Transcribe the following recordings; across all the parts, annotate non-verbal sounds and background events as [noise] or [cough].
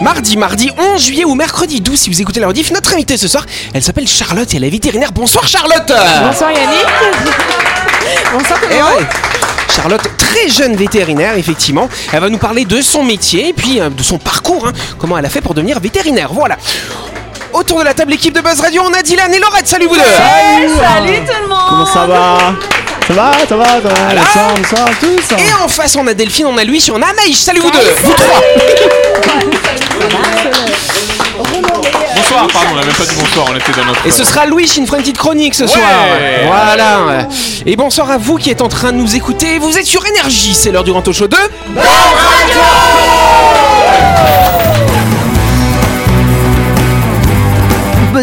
Mardi, mardi 11 juillet ou mercredi 12 si vous écoutez la rediff. Notre invitée ce soir, elle s'appelle Charlotte et elle est vétérinaire. Bonsoir Charlotte Bonsoir Yannick. [laughs] Bonsoir tout le Eh monde. Charlotte, très jeune vétérinaire, effectivement. Elle va nous parler de son métier et puis euh, de son parcours, hein. comment elle a fait pour devenir vétérinaire. Voilà. Autour de la table, équipe de Buzz Radio, on a Dylan et Laurette. Salut vous deux Salut tout le monde. Comment ça va? Ça va, ça va, ça va Voilà. Bonsoir à tous Et en face, on a Delphine, on a Louis, on a Anaïs. Salut vous deux Vous trois Bonsoir, pardon, on n'a même pas dit bonsoir, on était dans notre. Et ce sera Louis qui nous fera une petite chronique ce soir. Voilà. Et bonsoir à vous qui êtes en train de nous écouter. Vous êtes sur Énergie, c'est l'heure du grand show 2.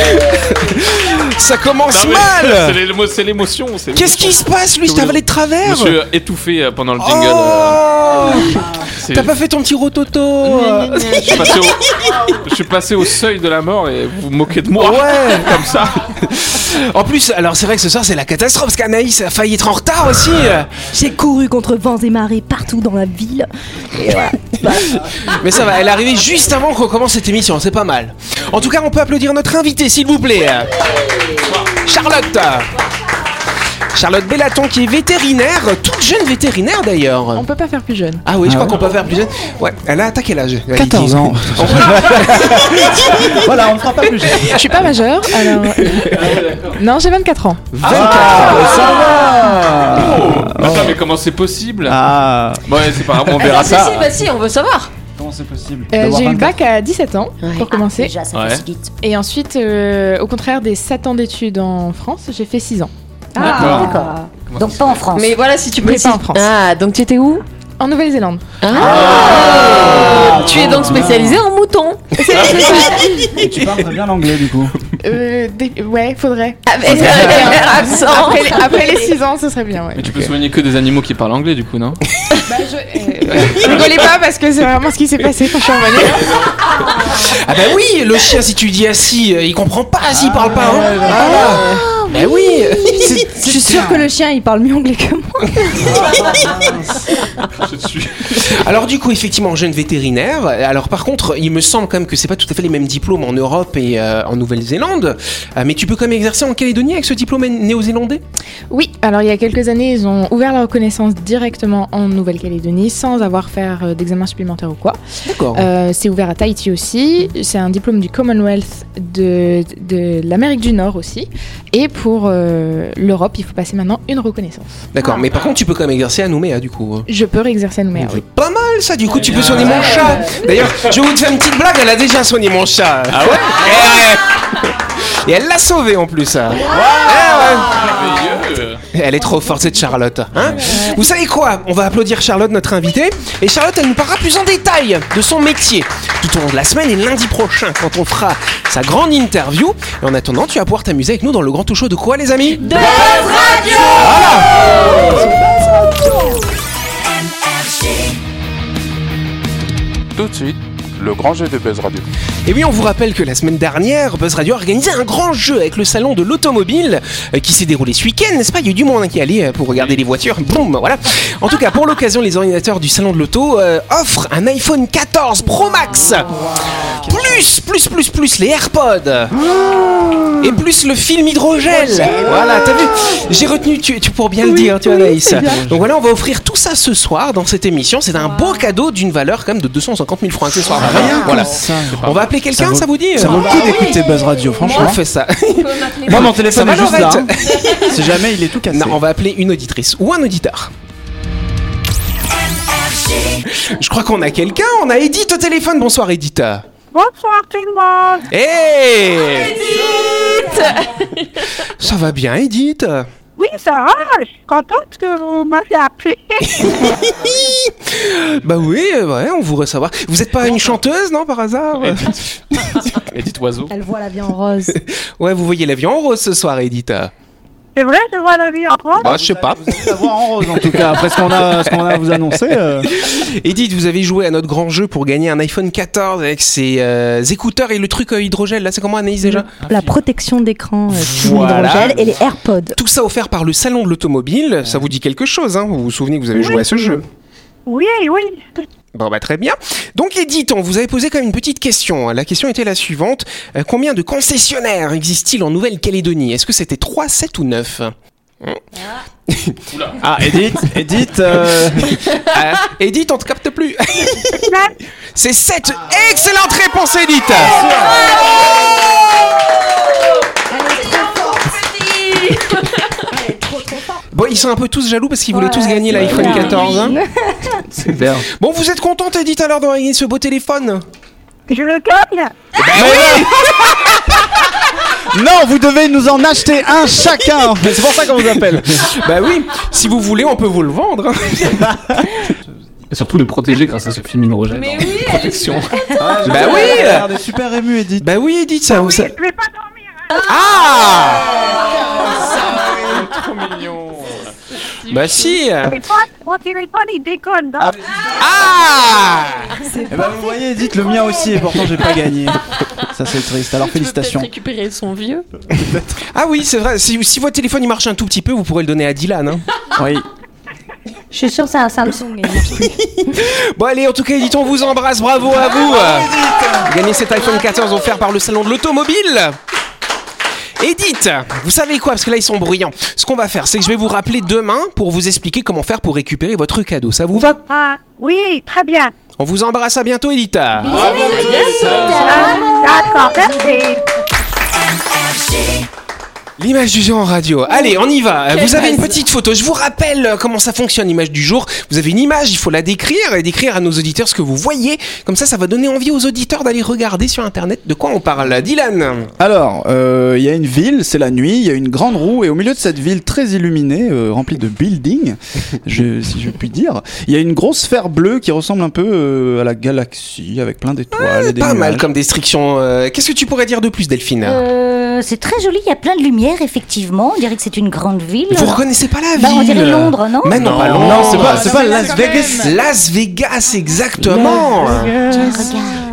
[laughs] Ça commence Non, mais [laughs] C'est mal. l'émo- c'est l'émotion. c'est Qu'est-ce qui se passe, Louis Je T'as avalé de Je travers me suis euh, étouffé euh, pendant le jingle. euh, Oh c'est- T'as pas fait ton petit rototo euh [laughs] je, suis passé au... je suis passé au seuil de la mort et vous vous moquez de moi. Ouais Comme ça. En plus, alors c'est vrai que ce soir c'est la catastrophe parce qu'Anaïs a failli être en retard aussi. J'ai couru contre vents et marées partout dans la ville. Et voilà. [laughs] Mais ça va, elle est arrivée juste avant qu'on commence cette émission, c'est pas mal. En tout cas, on peut applaudir notre invité, s'il vous plaît. Charlotte. Charlotte Bellaton qui est vétérinaire, toute jeune vétérinaire d'ailleurs. On peut pas faire plus jeune. Ah oui, je Ah crois ouais qu'on peut faire plus jeune. Ouais, elle a t'as quel âge 14 ans. [laughs] voilà, on fera pas plus. Je suis pas majeure, alors. non, j'ai 24 ans. 24 Ah, ça va Attends, mais comment c'est possible Ah, Ouais, c'est pas grave, on verra si, ça. si, bah si, on veut savoir. comment c'est possible Euh, j'ai eu le 24? bac à 17 ans pour commencer. déjà, ça Ouais. facilite. Et ensuite, euh, au contraire des 7 ans d'études en France, j'ai fait 6 ans. D'accord. D'accord. Donc pas en France. Mais voilà, si tu précises. pas en France. Ah, donc tu étais où En Nouvelle-Zélande. Ah. Tu es donc spécialisé en mouton. Et tu parles très bien l'anglais du coup. Euh, des- ouais, faudrait. Avec un accent. Après les, après les 6 ans, ce serait bien, ouais. Mais tu peux soigner que des animaux qui parlent anglais, du coup, non Bah, je, euh, pas parce que c'est vraiment ce qui s'est passé quand je suis revenue. Ah bah oui, le chien si tu dis assis, euh, il comprend pas s'il parle pas. Hein. Voilà. Bah oui. [laughs] Je suis sûre que le chien il parle mieux anglais que moi. [laughs] Alors du coup, effectivement, jeune vétérinaire. Alors par contre, il me semble quand même que c'est pas tout à fait les mêmes diplômes en Europe et euh, en Nouvelle-Zélande. Euh, mais tu peux quand même exercer en Calédonie avec ce diplôme néo-zélandais? Oui, alors il y a quelques années, ils ont ouvert la reconnaissance directement en Nouvelle-Calédonie sans avoir faire euh, d'examen supplémentaire ou quoi. D'accord. Euh, c'est ouvert à Tahiti aussi. C'est un diplôme du Commonwealth de, de l'Amérique du Nord aussi. Et pour euh, l'Europe, il faut passer maintenant une reconnaissance. D'accord. Mais par contre, tu peux quand même exercer à Nouméa du coup. Je peux réexercer à Nouméa, oui. Pas mal ça, du coup tu peux soigner mon chat. D'ailleurs, je vais vous faire une petite blague, elle a déjà soigné mon chat. Ah ouais? [laughs] Et elle l'a sauvé en plus. Eh Merveilleux. ouais. Elle est trop forte cette Charlotte. Hein vous savez quoi? On va applaudir Charlotte, notre invitée. Et Charlotte, elle nous parlera plus en détail de son métier tout au long de la semaine et lundi prochain quand on fera sa grande interview. Et en attendant, tu vas pouvoir t'amuser avec nous dans le grand tout show de quoi les amis? De Tout de suite, le grand jeu de Buzz Radio. Et oui, on vous rappelle que la semaine dernière, Buzz Radio a organisé un grand jeu avec le salon de l'automobile euh, qui s'est déroulé ce week-end, n'est-ce pas? Il y a eu du monde hein, qui est allé euh, pour regarder les voitures. Boum, voilà. En tout cas, pour l'occasion, les organisateurs du salon de l'auto euh, offrent un iPhone 14 Pro Max. Plus, plus, plus, plus les AirPods. Et plus le film hydrogel. Voilà, t'as vu J'ai retenu, tu, tu pour bien le dire, tu vois, Anaïs. Donc voilà, on va offrir tout ça ce soir dans cette émission. C'est un beau cadeau d'une valeur quand même de 250 000 francs accessoires. Voilà. Ça, On va appeler quelqu'un, Ça vous dit ça vaut le coup d'écouter Buzz Radio, On franchement. fait ça. [laughs] Moi, mon téléphone Ça est juste là. Hein. Si jamais il est tout cassé. Non, on va appeler une auditrice ou un auditeur. Je crois qu'on a quelqu'un, on a Edith au téléphone. Bonsoir Edith. Bonsoir tout le monde. Hey Ça va bien Edith? Oui, ça va. Je suis contente que vous m'avez appelé. [laughs] Bah oui, ouais, on voudrait savoir. Vous êtes pas une chanteuse, non, par hasard? Edith [laughs] Oiseau. Elle voit la vie en rose. Ouais, vous voyez la vie en rose ce soir, Edith. C'est vrai, je vois la vie en rose. Bah, je sais pas. Vous allez la voir en rose en tout cas. Après ce qu'on a, ce qu'on a à vous annoncer. euh, Edith, vous avez joué à notre grand jeu pour gagner un iPhone 14 avec ses euh, écouteurs et le truc euh, hydrogel. Là, c'est comment Anaïs déjà La protection d'écran euh, Voilà. hydrogel et les AirPods. Tout ça offert par le salon de l'automobile. Ça vous dit quelque chose, hein Vous vous souvenez que vous avez joué à ce jeu Oui, oui. Bon bah très bien. Donc Edith, on vous avait posé quand même une petite question. La question était la suivante. Euh, combien de concessionnaires existe-t-il en Nouvelle-Calédonie? Est-ce que c'était 3, 7 ou 9 Ah, Edith, Edith. euh, [laughs] Euh, Edith, on te capte plus. [laughs] C'est 7. Excellente réponse Edith Bon, ils sont un peu tous jaloux parce qu'ils voulaient tous gagner l'iPhone 14. hein. [laughs] C'est bien. Bon, vous êtes contente Edith alors d'avoir gagné ce beau téléphone? Je le gagne. [laughs] Non, vous devez nous en acheter un chacun. [laughs] C'est pour ça qu'on vous appelle. Bah oui, si vous voulez, on peut vous le vendre. hein. Et surtout le protéger grâce à ce film hydrogène. Mais oui, Protection. Bah oui Elle a l'air de super ému, Edith. Bah oui Edith, ça... ça- Je vais pas dormir. hein. Ah Trop mignon. Bah si Mais pas, mon téléphone, il déconne. non Ah Eh ben, vous voyez, Edith, le mien aussi, et pourtant j'ai pas gagné. Ça c'est triste. Alors félicitations. récupérer son vieux. Ah oui, c'est vrai, si, si votre téléphone il marche un tout petit peu, vous pourrez le donner à Dylan. Hein. Oui. Je suis sûre que c'est un Samsung. et il marche plus. [laughs] Bon allez, en tout cas Edith, on vous embrasse, bravo à vous Vous gagnez cet iPhone 14 offert par le salon de l'automobile Edith, vous savez quoi? Parce que là ils sont bruyants. Ce qu'on va faire, c'est que je vais vous rappeler demain pour vous expliquer comment faire pour récupérer votre cadeau. Ça vous va? Ah, oui, très bien. On vous embrasse, à bientôt Edith Ah, D'accord, merci. L'image du jour en radio. Allez, on y va. Vous avez une petite photo. Je vous rappelle euh, comment ça fonctionne l'image du jour. Vous avez une image, il faut la décrire et décrire à nos auditeurs ce que vous voyez. Comme ça, ça va donner envie aux auditeurs d'aller regarder sur internet de quoi on parle. Dylan. Alors, euh, il y a une ville, c'est la nuit, il y a une grande roue, et au milieu de cette ville très illuminée, euh, remplie de buildings, [laughs] je, si je puis dire, il y a une grosse sphère bleue qui ressemble un peu euh, à la galaxie, avec plein d'étoiles et des Pas mal comme description. Euh, Qu'est-ce que tu pourrais dire de plus, Delphine? Euh, c'est très joli, il y a plein de lumière, effectivement. On dirait que c'est une grande ville. Vous reconnaissez pas la ville Bah, on dirait Londres, non Mais non, pas Londres. Non, c'est pas, Las Vegas. Las Vegas, exactement.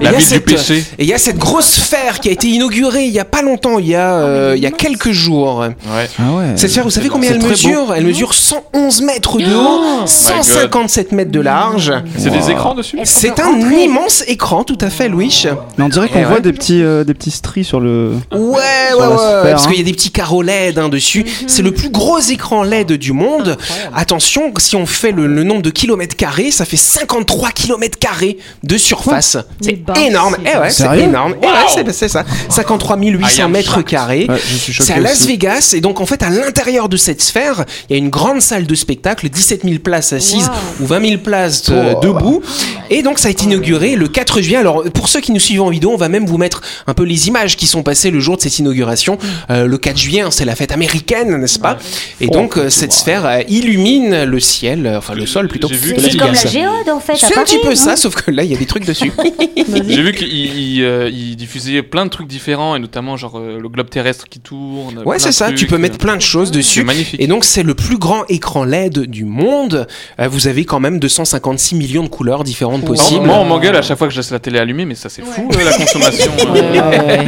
Y a ville du péché. Et il y a cette grosse sphère qui a été inaugurée il y a pas longtemps, il y a, euh, il y a quelques jours. Ouais. Ah ouais. Cette sphère, vous savez combien elle mesure? Elle mesure 111 mètres de haut, 157 mètres de large. C'est des écrans dessus? C'est un immense écran, tout à fait, Louis. Mais on dirait qu'on voit ouais. des petits, euh, des petits stries sur le. Ouais, ouais, Sur la ouais, sphère, parce hein. qu'il y a des petits carreaux LED hein, dessus. C'est le plus gros écran LED du monde. Attention, si on fait le, le nombre de kilomètres carrés, ça fait 53 kilomètres carrés de surface. C'est bah, énorme. c'est Eh ouais, c'est énorme. Eh ouais, c'est- ça. 53 800 mètres carrés. Ouais, je suis choqué C'est à Las aussi. Vegas et donc en fait à l'intérieur de cette sphère, il y a une grande salle de spectacle, 17 000 places assises ou 20 000 places euh, debout. Et donc ça a été inauguré le 4 juillet. Alors pour ceux qui nous suivent en vidéo, on va même vous mettre un peu les images qui sont passées le jour de cette inauguration. Euh, le 4 juillet, hein, c'est la fête américaine, n'est-ce pas? Et donc euh, cette sphère euh, illumine le ciel, enfin le sol plutôt. C'est comme la géode, en fait. C'est un petit peu hein. ça, sauf que là il y a des trucs dessus. [laughs] [laughs] J'ai vu [laughs] qu'il il, euh, il diffusait plein de trucs différents et notamment genre euh, le globe terrestre qui tourne. Ouais, c'est ça. Tu peux euh, mettre plein de choses C'est dessus. magnifique. Et donc c'est le plus grand écran LED du monde. Euh, vous avez quand même 256 millions de couleurs différentes possibles. moi, on m'engueule à chaque fois que je laisse la télé allumée, mais ça c'est fou euh, la consommation. [laughs] euh.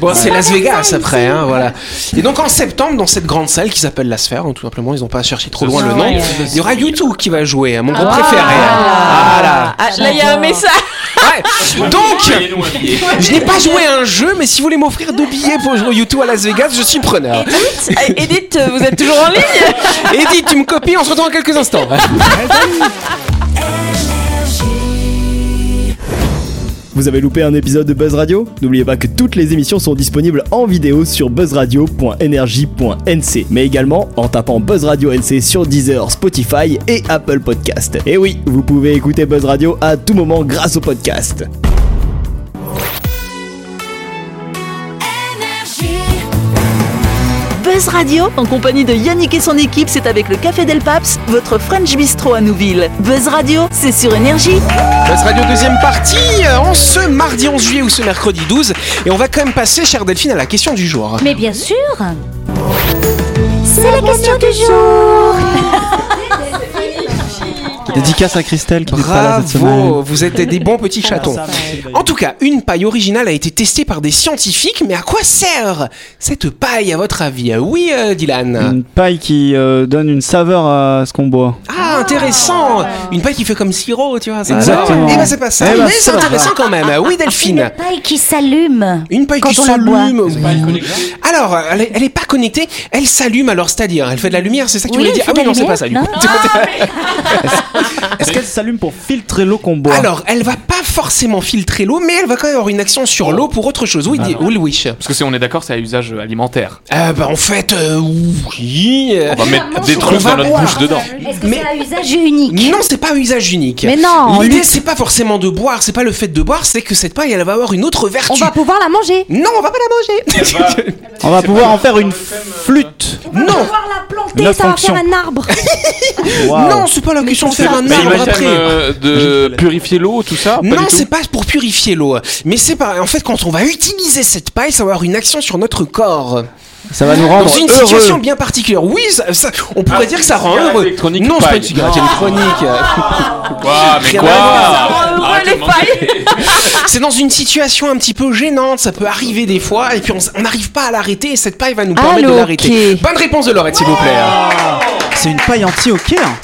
Bon, c'est Las Vegas après, hein, voilà. Et donc en septembre, dans cette grande salle qui s'appelle la Sphère, hein, tout simplement, ils n'ont pas cherché trop loin le nom. Il y aura YouTube qui va jouer, hein, mon groupe préféré. Voilà. Ah, là, il y a un message. Ouais. Donc, je n'ai pas joué à un jeu, mais si vous voulez m'offrir deux billets pour jouer au YouTube à Las Vegas, je suis preneur. Edith, euh, Edith, vous êtes toujours en ligne [laughs] Edith, tu me copies, on se retrouve dans quelques instants. Vous avez loupé un épisode de Buzz Radio? N'oubliez pas que toutes les émissions sont disponibles en vidéo sur buzzradio.energie.nc, mais également en tapant Buzz Radio NC sur Deezer, Spotify et Apple Podcast. Et oui, vous pouvez écouter Buzz Radio à tout moment grâce au podcast. Buzz Radio, en compagnie de Yannick et son équipe, c'est avec le Café Del Paps, votre French Bistro à Nouville. Buzz Radio, c'est sur Énergie. Buzz Radio deuxième partie, euh, en ce mardi 11 juillet ou ce mercredi 12. Et on va quand même passer, chère Delphine, à la question du jour. Mais bien sûr C'est la question du jour. [laughs] Dédicace à Christelle qui n'est pas là cette Bravo, semaine. vous êtes des bons petits chatons. En tout cas, une paille originale a été testée par des scientifiques, mais à quoi sert cette paille à votre avis? Oui, euh, Dylan. Une paille qui euh, donne une saveur à ce qu'on boit. Ah, intéressant Une paille qui fait comme sirop, tu vois. Ça. Exactement. Eh ben c'est pas ça, Eh ben, mais c'est intéressant quand même. Oui, Delphine. Une paille qui s'allume. Une paille quand qui s'allume. oui. Alors, elle est, elle est pas connectée, elle s'allume alors, c'est-à-dire, elle fait de la lumière, c'est ça que tu Oui, voulais dire? Ah oui, non, c'est pas ça du coup. [laughs] [laughs] Est-ce qu'elle s'allume pour filtrer l'eau qu'on boit Alors, elle va pas forcément filtrer l'eau, mais elle va quand même avoir une action sur l'eau pour autre chose. Oui, di- oui, Louis. Parce que si on est d'accord, c'est à usage alimentaire. Euh, bah, en fait, euh, oui. On va mettre des trucs dans notre boire. bouche dedans. Est-ce que Mais- c'est à usage unique Non, c'est pas un usage unique. Mais non, L'idée, c'est pas forcément de boire, c'est pas le fait de boire, c'est que cette paille, elle va avoir une autre vertu. On va pouvoir la manger. Non, on va pas la manger. [laughs] On va pouvoir en faire une flûte. non, pouvoir la planter, ça va faire un arbre. [laughs] Non, c'est pas la question de faire un Mais arbre imagine après. euh, de purifier l'eau, tout ça pas Non, c'est pas pour purifier l'eau, mais c'est pas. En fait, quand on va utiliser cette paille, ça va avoir une action sur notre corps. Ça va nous rendre Dans une heureux. situation bien particulière. Oui, ça- ça- on pourrait dire que ça rend heureux. électronique Non, c'est pas une cigarette électronique. Quoi Mais quoi mentir. [laughs] C'est dans une situation un petit peu gênante, ça peut arriver des fois, et puis on n'arrive pas à l'arrêter, et cette paille va nous permettre Allô, de l'arrêter. Bonne réponse de Laurette, s'il vous plaît. C'est une paille anti-hockey. hein.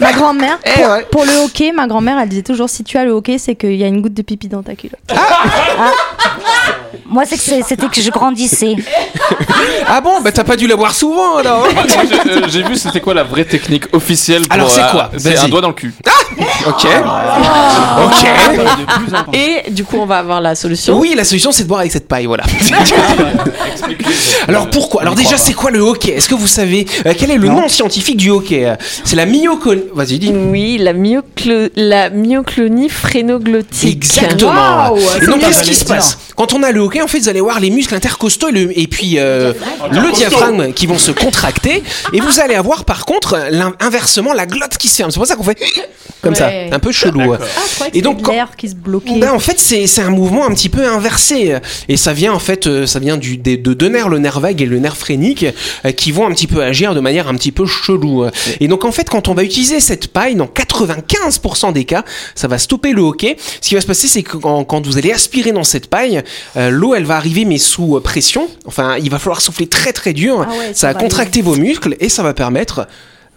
Ma grand-mère, Eh pour, ouais. pour le hockey, ma grand-mère, elle disait toujours si tu as le hockey, c'est qu'il y a une goutte de pipi dans ta culotte. Moi, c'est que c'était que je grandissais. Ah bon, bah t'as pas dû la voir souvent alors [laughs] j'ai- euh, J'ai vu c'était quoi la vraie technique officielle pour, Alors, c'est euh, quoi? C'est Vas-y. un doigt dans le cul. Ok. Oh. Ok. Et du coup, on va avoir la solution. Oui, la solution c'est de boire avec cette paille, voilà. Alors pourquoi? Alors déjà, c'est quoi le hockey? Est-ce que vous savez euh, quel est le nom scientifique du hockey? C'est la myoclone. Vas-y, dis. Oui, la, myoclo- la myoclonie phrénoglottique. Exactement. et donc, qu'est-ce qui se passe? Quand on a le hockey, en fait, vous allez voir les muscles intercostaux et, le- et puis euh, le diaphragme qui vont se contracter. Et vous allez avoir, par contre, inversement, la glotte qui se ferme. C'est pour ça qu'on fait [laughs] comme Ouais. ça, un peu chelou. Ah, croyais que Et donc, quand- l'air qui se bloquait. Ben, en fait, c'est c'est un mouvement un petit peu inversé. Et ça vient, en fait, euh, ça vient du, des- de deux nerfs, le nerf vague et le nerf phrénique, euh, qui vont un petit peu agir de manière un petit peu chelou. Et donc, en fait, quand on va utiliser cette paille, dans 95% des cas, ça va stopper le hockey. Ce qui va se passer, c'est que quand, quand vous allez aspirer dans cette paille, euh, l'eau, elle va arriver, mais sous euh, pression. Enfin, il va falloir souffler très très dur. Ah ouais, ça va va contracter vos muscles et ça va permettre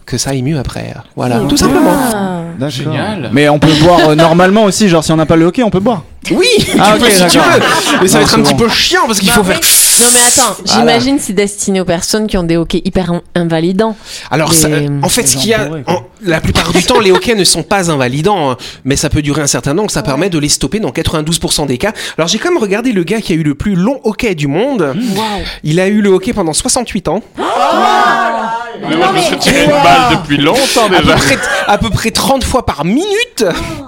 que ça aille mieux après. Voilà, tout simplement. Ah. D'accord. Génial. Mais on peut boire euh, normalement aussi, genre si on n'a pas le hockey, on peut boire. Oui, Ah, tu peux si tu d'accord. veux. Mais ça va être un c'est petit bon. peu chiant parce qu'il faut faire. Non mais attends, j'imagine c'est destiné aux personnes qui ont des hockey hyper in- invalidants. Alors, ça- en fait, ce qu'il y a, pourraient, quoi. en- la plupart du temps, les hockey ne sont pas invalidants, hein, mais ça peut durer un certain temps, donc ça permet de les stopper dans 92% des cas. Alors, j'ai quand même regardé le gars qui a eu le plus long hockey du monde. Il a eu le hockey pendant 68 ans, Mais moi, je me suis tiré une balle depuis longtemps à peu, près, à peu près 30 fois par minute,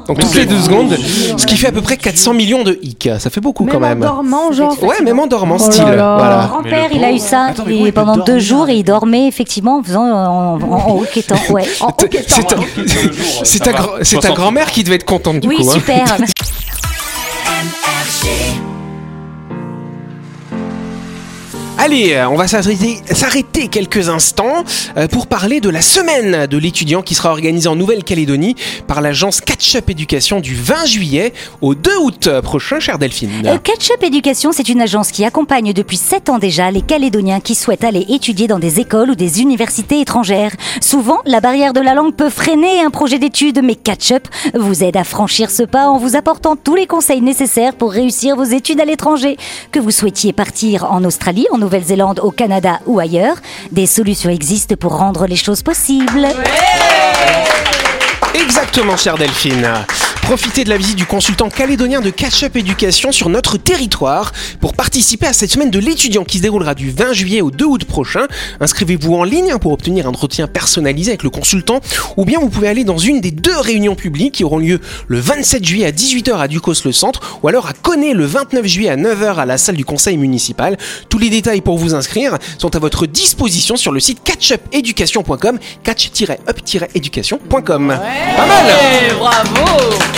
donc toutes les deux secondes, ce qui fait à peu près 400 millions de hicks. Ça fait beaucoup quand même. en dormant, genre. Ouais, même en dormant, Oh style. Mon grand-père, il a eu ça et pendant deux jours et il dormait effectivement en faisant en, en, en hockeyant. Ouais. C'est ta, c'est ta, grand-mère qui devait être contente du Oui, coup. hein. super. [laughs] Allez, euh, on va s'arrêter quelques instants euh, pour parler de la semaine de l'étudiant qui sera organisée en Nouvelle-Calédonie par l'agence Catch-up Éducation du 20 juillet au 2 août prochain, chère Delphine. Euh, Catch-up Éducation, c'est une agence qui accompagne depuis 7 ans déjà les Calédoniens qui souhaitent aller étudier dans des écoles ou des universités étrangères. Souvent, la barrière de la langue peut freiner un projet d'études, mais Catch-up vous aide à franchir ce pas en vous apportant tous les conseils nécessaires pour réussir vos études à l'étranger. Que vous souhaitiez partir en Australie, en Nouvelle-Zélande, au Canada ou ailleurs, des solutions existent pour rendre les choses possibles. Exactement, chère Delphine. Profitez de la visite du consultant calédonien de Catch-up Éducation sur notre territoire pour participer à cette semaine de l'étudiant qui se déroulera du 20 juillet au 2 août prochain. Inscrivez-vous en ligne pour obtenir un entretien personnalisé avec le consultant ou bien vous pouvez aller dans une des deux réunions publiques qui auront lieu le 27 juillet à 18h à Ducos le centre ou alors à Connay le 29 juillet à 9h à la salle du conseil municipal. Tous les détails pour vous inscrire sont à votre disposition sur le site catchupeducation.com catch-up-education.com. Pas mal bravo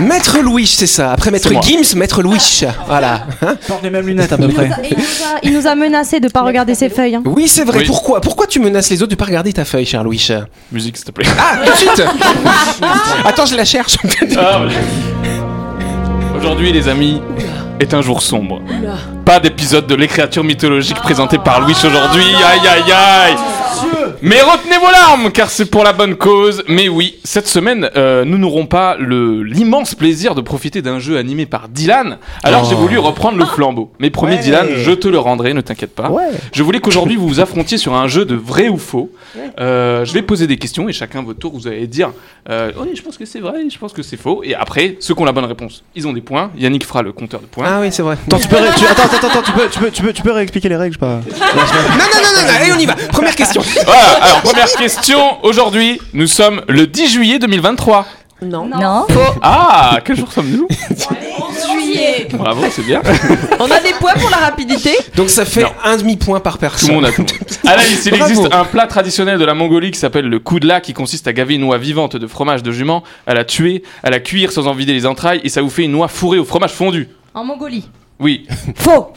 Maître Louis, c'est ça. Après Maître. Gims, Maître Louis. Voilà. Hein Porte les mêmes lunettes à peu près. Il nous a, il nous a menacé de pas regarder ses feuilles. hein. oui, c'est vrai. Oui. Pourquoi Pourquoi tu menaces les autres de pas regarder ta feuille, cher Louis? Musique, s'il te plaît. Ah, tout de suite [laughs] Attends, je la cherche. Ah. Aujourd'hui, les amis, est un jour sombre. Pas d'épisode de Les créatures mythologiques présenté par Louis aujourd'hui. Aïe aïe aïe Mais retenez vos larmes, car c'est pour la bonne cause. Mais oui, cette semaine, euh, nous n'aurons pas le l'immense plaisir de profiter d'un jeu animé par Dylan. Alors Oh. j'ai voulu reprendre le flambeau. Mais promis Ouais. Dylan, je te le rendrai, ne t'inquiète pas. Ouais. Je voulais qu'aujourd'hui vous vous affrontiez sur un jeu de vrai ou faux. Euh, je vais poser des questions et chacun votre tour vous allez dire euh, oui je pense que c'est vrai, je pense que c'est faux. Et après ceux qui ont la bonne réponse, ils ont des points. Yannick fera le compteur de points. Ah oui, c'est vrai. Attends, tu peux, ré- tu- attends, attends, attends, tu peux, tu peux, tu peux, tu peux réexpliquer les règles, je sais pas. Non, non, non, non, non, allez, on y va. Première question. [laughs] Voilà, alors première question. Aujourd'hui, nous sommes le 10 juillet 2023. Non. Non Ah, quel jour sommes-nous? [laughs] Bravo, c'est bien. On a des points pour la rapidité Donc ça fait Non. un demi-point par Tout personne. le monde a tout. Anaïs, il Bravo. existe un plat traditionnel de la Mongolie qui s'appelle le koudla, qui consiste à gaver une noix vivante de fromage de jument, à la tuer, à la cuire sans en vider les entrailles, et ça vous fait une noix fourrée au fromage fondu. En Mongolie. Oui. Faux.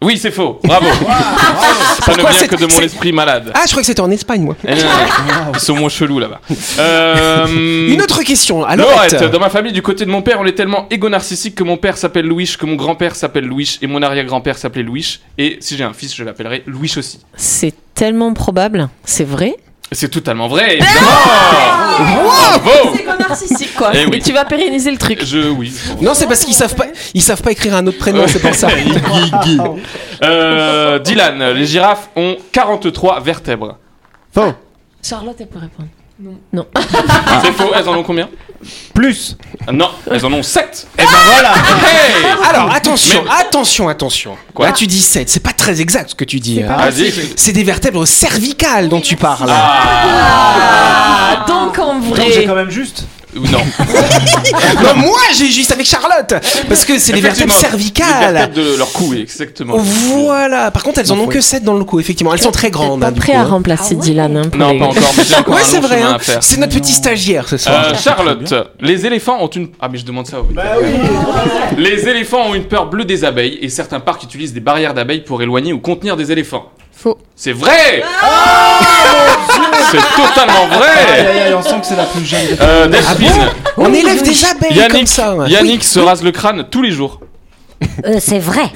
Oui, c'est faux. Bravo. Ça Pourquoi ne vient que de mon esprit malade. Ah, je crois que c'était en Espagne, moi. Eh non, non, Ils sont moins chelous là-bas. [laughs] Euh, Une autre question. Dans ma famille, du côté de mon père, on est tellement égo-narcissique que mon père s'appelle Louis, que mon grand-père s'appelle Louis, et mon arrière-grand-père s'appelait Louis. Et si j'ai un fils, je l'appellerai Louis aussi. C'est tellement probable. C'est vrai C'est totalement vrai, évidemment Bravo C'est narcissique quoi. Eh oui. Et tu vas pérenniser le truc. Je, oui. non, c'est parce qu'ils savent pas, ils savent pas écrire un autre prénom, c'est pour ça. [laughs] Euh, Dylan, les girafes ont 43 vertèbres. Faux. Charlotte, elle peut répondre. Non. [laughs] C'est faux, elles en ont combien Plus. Ah Non, elles en ont 7 Et ben voilà. Hey Alors, attention, Mais- attention, attention. Quoi Là, tu dis 7, c'est pas très exact ce que tu dis. hein. Vas-y. C'est des vertèbres cervicales dont tu parles. Ah, donc en Donc j'ai vrai. quand même juste. Ou non. [laughs] Non, moi, j'ai juste avec Charlotte. Parce que c'est les vertèbres Les cervicales. vertèbres de leur cou, exactement. Voilà. Par contre, elles en ont que 7 dans le cou, effectivement. Elles sont très grandes. Pas hein, prêt coup, à hein. remplacer Dylan. hein, Non, les- pas encore, mais j'ai encore Ouais, un c'est vrai. hein. C'est notre petit stagiaire ce soir. Euh, Charlotte, les éléphants ont une. Ah, mais je demande ça. oui. Les éléphants ont une peur bleue des abeilles et certains parcs utilisent des barrières d'abeilles pour éloigner ou contenir des éléphants. Faux. C'est vrai C'est totalement vrai aïe, aïe, on sent que c'est la plus jeune euh, Delphine, On élève des abeilles comme Yannick, ça. ouais. Yannick se rase le crâne tous les jours. Euh, c'est vrai.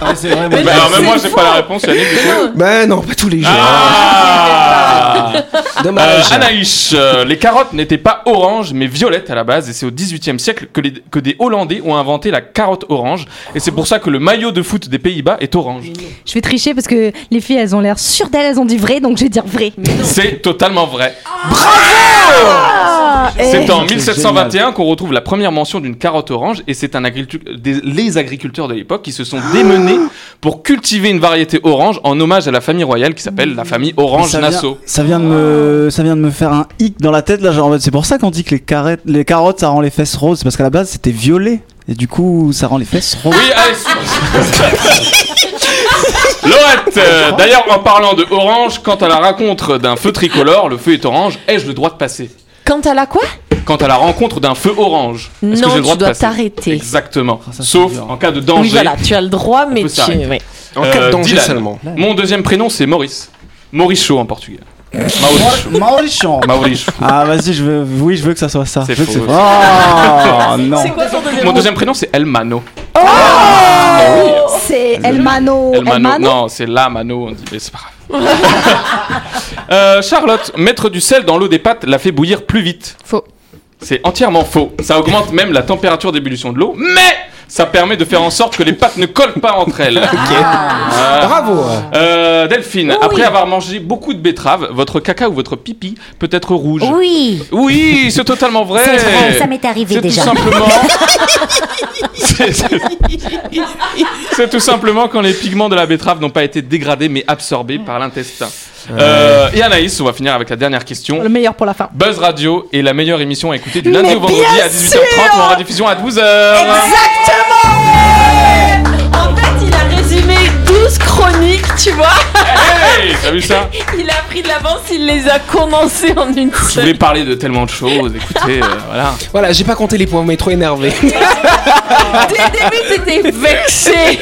Ah, c'est vrai, mais- Bah, alors même moi j'ai pas la réponse Yannick du coup. Bah non, pas tous les jours. Ah Euh, Dommage. Anaïs, euh, les carottes n'étaient pas oranges mais violettes à la base et c'est au 18e siècle que, les- que des Hollandais ont inventé la carotte orange et c'est pour ça que le maillot de foot des Pays-Bas est orange. Je vais tricher parce que les filles, elles ont l'air sûres d'elles, elles ont dit vrai, donc je vais dire vrai. C'est totalement vrai. Ah, eh. C'est en 1721 qu'on retrouve la première mention d'une carotte orange et c'est un agriculteur, des- les agriculteurs de l'époque qui se sont démenés pour cultiver une variété orange en hommage à la famille royale qui s'appelle la famille Orange ça vient, Nassau. ça vient de me, ça vient de me faire un hic dans la tête là. Genre, c'est pour ça qu'on dit que les carottes, les carottes, ça rend les fesses roses. C'est parce qu'à la base c'était violet et du coup ça rend les fesses roses. Oui, allez. Laurette, euh, d'ailleurs en parlant de orange, quand à la rencontre d'un feu tricolore, le feu est orange, ai-je le droit de passer? Quand à la quoi Quant à la rencontre d'un feu orange, que Non, j'ai le droit tu dois t'arrêter. Exactement. Ah, ça, Sauf en cas de danger. Oui, voilà, tu as le droit, mais tu. ouais. En cas de Euh, danger Dylan. seulement. Mon deuxième prénom c'est Maurice. Mauricio en portugais. Mauricio. Maurichon. Mauricio. Ah vas-y, je veux, oui, je veux que ça soit ça. C'est veux que faux. [laughs] Oh non. C'est quoi ton deuxième Mon deuxième prénom c'est Elmano. C'est Elmano. Elmano. Non, c'est la Mano, on dit, mais c'est pas grave. Euh, Charlotte, mettre du sel dans l'eau des pâtes la fait bouillir plus vite. Faux. C'est entièrement faux. Ça augmente même la température d'ébullition de l'eau, mais ça permet de faire en sorte que les pâtes ne collent pas entre elles. [laughs] Euh, Bravo. euh, Delphine, après avoir mangé beaucoup de betteraves, votre caca ou votre pipi peut être rouge. Oui, Oui, c'est totalement vrai. c'est vrai, ça m'est arrivé C'est tout déjà. simplement. [laughs] C'est tout simplement quand les pigments de la betterave n'ont pas été dégradés mais absorbés par l'intestin. Euh, et Anaïs, on va finir avec la dernière question. Le meilleur pour la fin. Buzz Radio est la meilleure émission à écouter du lundi Mais au vendredi à 18h30 ou en rediffusion à 12h. En fait, il a résumé 12 chroniques, tu vois. Hey, t'as vu ça [laughs] Il a pris de l'avance, il les a condensées en une Je seule. voulais parler de tellement de choses, écoutez, euh, voilà. Voilà, j'ai pas compté les points, vous m'avez trop énervé. [laughs] Dès le début, t'étais vexé.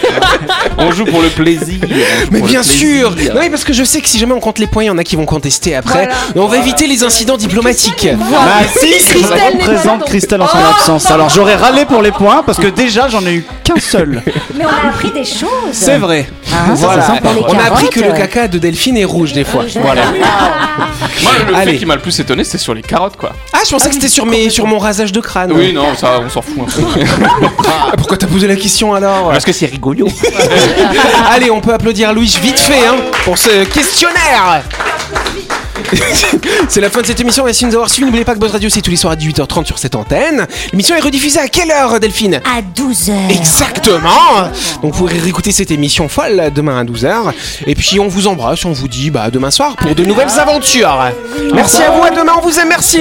On joue pour le plaisir. on Mais bien plaisir. sûr Non mais parce que je sais que si jamais on compte les points, il y en a qui vont contester après. Mais on va éviter les incidents diplomatiques. Bah si, Christelle représente là, Christelle en son donc- absence. Alors j'aurais râlé pour les points parce que déjà j'en ai eu qu'un seul. Mais on a appris des choses. C'est vrai. Ah, Voilà. c'est sympa. On a appris que le caca de Delphine est rouge des fois. Voilà. [laughs] Moi, le Allez. fait qui m'a le plus étonné, c'est sur les carottes, quoi. Ah, je pensais que c'était sur, mes, sur mon rasage de crâne. Oui, non, ça, on s'en fout un peu. [laughs] Ah, pourquoi t'as posé la question alors? Parce que c'est rigolo. [laughs] Allez, on peut applaudir Louis vite fait hein, pour ce questionnaire. [laughs] c'est la fin de cette émission. Merci de nous avoir suivis. N'oubliez pas que Buzz Radio, c'est tous les soirs à 18h30 sur cette antenne. L'émission est rediffusée à quelle heure, Delphine? À 12h. Exactement Donc vous pourrez réécouter cette émission folle demain à 12h. Et puis on vous embrasse, on vous dit bah, demain soir pour de nouvelles aventures. Merci à vous, à demain, on vous aime, merci